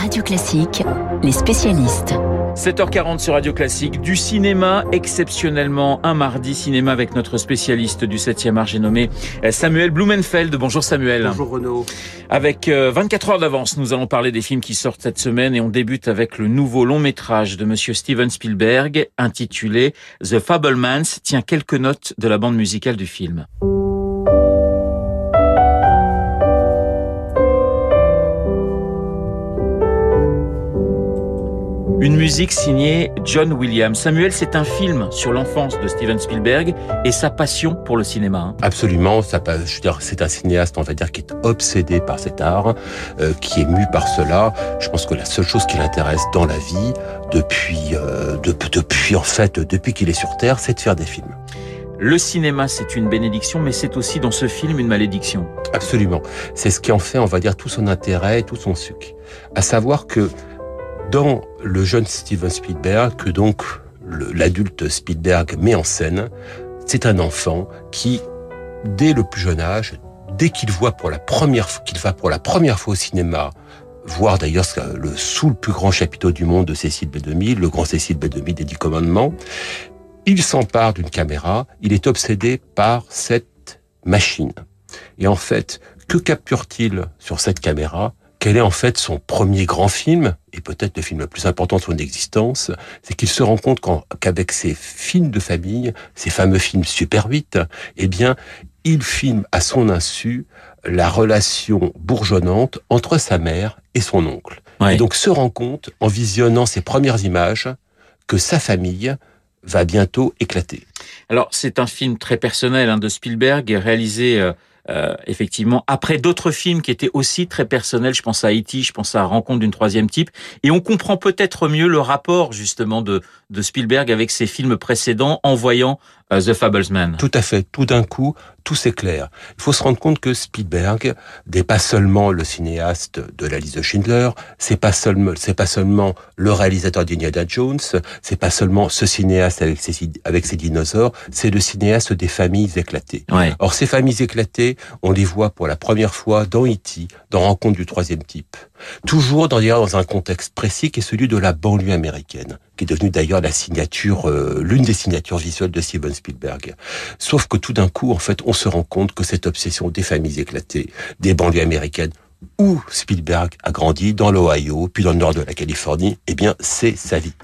Radio Classique, les spécialistes. 7h40 sur Radio Classique, du cinéma exceptionnellement un mardi cinéma avec notre spécialiste du 7e art, j'ai nommé euh, Samuel Blumenfeld. Bonjour Samuel. Bonjour Renaud. Avec 24 euh, heures d'avance, nous allons parler des films qui sortent cette semaine et on débute avec le nouveau long métrage de monsieur Steven Spielberg intitulé The Fablemans. Tient quelques notes de la bande musicale du film. Musique signée John Williams. Samuel, c'est un film sur l'enfance de Steven Spielberg et sa passion pour le cinéma. Hein. Absolument, ça, je veux dire, c'est un cinéaste, on va dire, qui est obsédé par cet art, euh, qui est mu par cela. Je pense que la seule chose qui l'intéresse dans la vie, depuis, euh, depuis en fait, depuis qu'il est sur Terre, c'est de faire des films. Le cinéma, c'est une bénédiction, mais c'est aussi dans ce film une malédiction. Absolument. C'est ce qui en fait, on va dire, tout son intérêt, tout son suc. À savoir que dans le jeune Steven Spielberg, que donc l'adulte Spielberg met en scène, c'est un enfant qui, dès le plus jeune âge, dès qu'il voit pour la première qu'il va pour la première fois au cinéma, voir d'ailleurs le sous le plus grand chapiteau du monde de Cécile B2000, le grand Cécile B2000 des Dix Commandements, il s'empare d'une caméra, il est obsédé par cette machine. Et en fait, que capture-t-il sur cette caméra? Quel est en fait son premier grand film, et peut-être le film le plus important de son existence, c'est qu'il se rend compte qu'avec ses films de famille, ses fameux films Super 8, eh bien, il filme à son insu la relation bourgeonnante entre sa mère et son oncle. Et donc se rend compte, en visionnant ses premières images, que sa famille va bientôt éclater. Alors c'est un film très personnel hein, de Spielberg, réalisé euh, euh, effectivement, après d'autres films qui étaient aussi très personnels, je pense à Haïti, je pense à Rencontre d'une troisième type, et on comprend peut-être mieux le rapport justement de, de Spielberg avec ses films précédents en voyant The Fablesman. Tout à fait. Tout d'un coup, tout s'éclaire. Il faut se rendre compte que Spielberg n'est pas seulement le cinéaste de la liste de Schindler, c'est pas seulement, c'est pas seulement le réalisateur d'Indiana Jones, c'est pas seulement ce cinéaste avec ses, avec ses dinosaures, c'est le cinéaste des familles éclatées. Or, ces familles éclatées, on les voit pour la première fois dans E.T., dans Rencontre du troisième type. Toujours dans, dans un contexte précis qui est celui de la banlieue américaine, qui est devenue d'ailleurs euh, l'une des signatures visuelles de Steven Spielberg. Sauf que tout d'un coup, en fait, on se rend compte que cette obsession des familles éclatées, des banlieues américaines, où Spielberg a grandi, dans l'Ohio, puis dans le nord de la Californie, eh bien, c'est sa vie.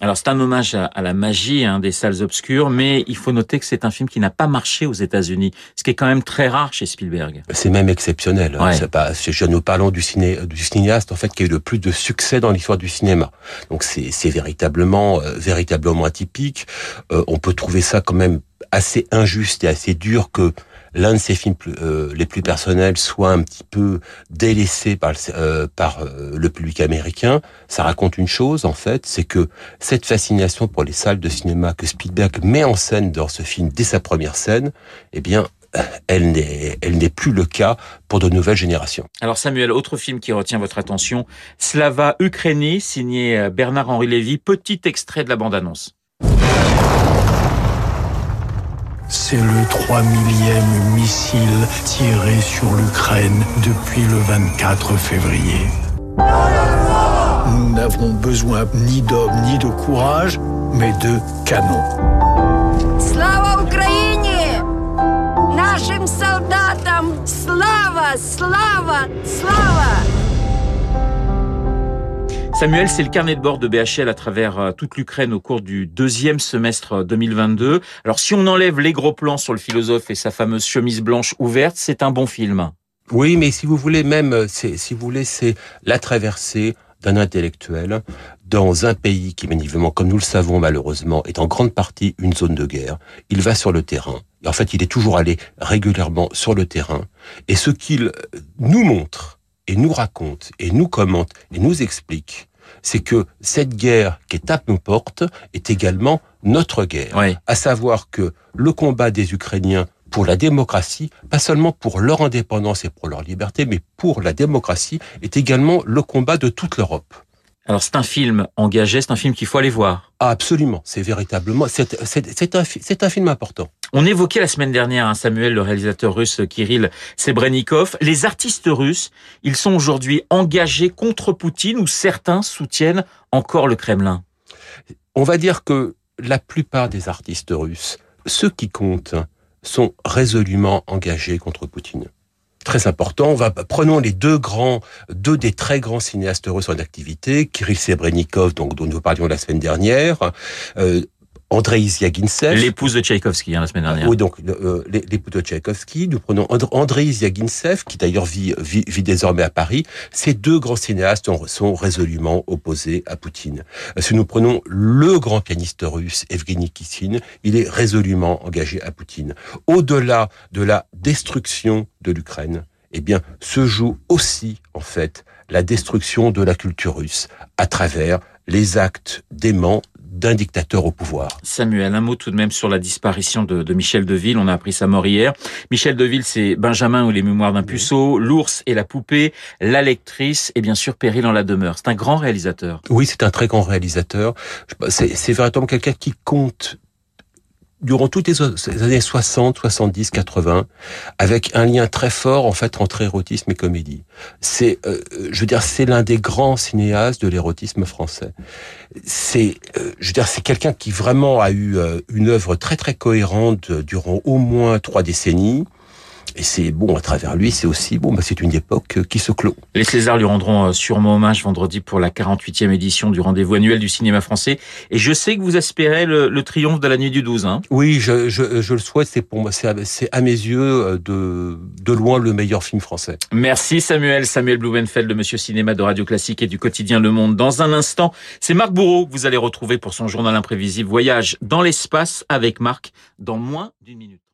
Alors c'est un hommage à, la magie hein, des salles obscures, mais il faut noter que c'est un film qui n'a pas marché aux États-Unis, ce qui est quand même très rare chez Spielberg. C'est même exceptionnel. Hein. C'est pas, je, nous parlons du, ciné, du cinéaste en fait qui a eu le plus de succès dans l'histoire du cinéma. Donc c'est véritablement, euh, véritablement atypique. Euh, on peut trouver ça quand même assez injuste et assez dur que l'un de ses films euh, les plus personnels soit un petit peu délaissé par, euh, par euh, le public américain, ça raconte une chose en fait, c'est que cette fascination pour les salles de cinéma que Spielberg met en scène dans ce film dès sa première scène, eh bien elle n'est, elle n'est plus le cas pour de nouvelles générations. Alors Samuel, autre film qui retient votre attention, Slava Ukraini, signé Bernard-Henri Lévy, petit extrait de la bande-annonce. C'est le 3 millième missile tiré sur l'Ukraine depuis le 24 février. Nous n'avons besoin ni d'hommes ni de courage, mais de canons. Slava Ukraini! Нашим солдатам слава, слава, слава! Samuel, c'est le carnet de bord de BHL à travers euh, toute l'Ukraine au cours du deuxième semestre 2022. Alors si on enlève les gros plans sur le philosophe et sa fameuse chemise blanche ouverte, c'est un bon film. Oui, mais si vous voulez même, euh, si vous voulez, c'est la traversée d'un intellectuel dans un pays qui, évidemment, comme nous le savons malheureusement, est en grande partie une zone de guerre. Il va sur le terrain. En fait, il est toujours allé régulièrement sur le terrain. Et ce qu'il euh, nous montre et nous raconte et nous commente et nous explique, c'est que cette guerre qui est à nos portes est également notre guerre. À savoir que le combat des Ukrainiens pour la démocratie, pas seulement pour leur indépendance et pour leur liberté, mais pour la démocratie, est également le combat de toute l'Europe. Alors c'est un film engagé, c'est un film qu'il faut aller voir. Ah, absolument, c'est véritablement, c'est c'est un, c'est un film important. On évoquait la semaine dernière, hein, Samuel, le réalisateur russe Kirill Sebrenikov. Les artistes russes, ils sont aujourd'hui engagés contre Poutine ou certains soutiennent encore le Kremlin? On va dire que la plupart des artistes russes, ceux qui comptent, sont résolument engagés contre Poutine très important. Prenons les deux grands, deux des très grands cinéastes russes en activité, Kirill Sebrenikov, dont nous parlions la semaine dernière, euh, Andrei Zyagintsev. L'épouse de Tchaïkovski, hein, la semaine dernière. Oui, donc euh, l'épouse de Tchaïkovski. Nous prenons Andrei Zyagintsev, qui d'ailleurs vit, vit, vit, désormais à Paris. Ces deux grands cinéastes sont résolument opposés à Poutine. Euh, si nous prenons le grand pianiste russe, Evgeny Kissin, il est résolument engagé à Poutine. Au-delà de la destruction de l'Ukraine, eh bien, se joue aussi, en fait, la destruction de la culture russe à travers les actes déments d'un dictateur au pouvoir. Samuel, un mot tout de même sur la disparition de, de Michel Deville. On a appris sa mort hier. Michel Deville, c'est Benjamin ou les mémoires d'un puceau, l'ours et la poupée, la lectrice et bien sûr Péril en la demeure. C'est un grand réalisateur. Oui, c'est un très grand réalisateur. C'est véritablement quelqu'un qui compte durant toutes les années 60, 70, 80, avec un lien très fort en fait entre érotisme et comédie. C'est, euh, je veux dire, c'est l'un des grands cinéastes de l'érotisme français. C'est, euh, je veux dire, c'est quelqu'un qui vraiment a eu euh, une œuvre très très cohérente durant au moins trois décennies. Et c'est bon, à travers lui, c'est aussi bon, bah, c'est une époque euh, qui se clôt. Les Césars lui rendront euh, sûrement hommage vendredi pour la 48e édition du rendez-vous annuel du cinéma français. Et je sais que vous espérez le, triomphe de la nuit du 12. Hein oui, je, je, je, le souhaite. C'est pour moi, c'est à, à, mes yeux euh, de, de loin le meilleur film français. Merci Samuel, Samuel Blumenfeld, de Monsieur Cinéma de Radio Classique et du quotidien Le Monde. Dans un instant, c'est Marc Bourreau que vous allez retrouver pour son journal imprévisible Voyage dans l'espace avec Marc dans moins d'une minute.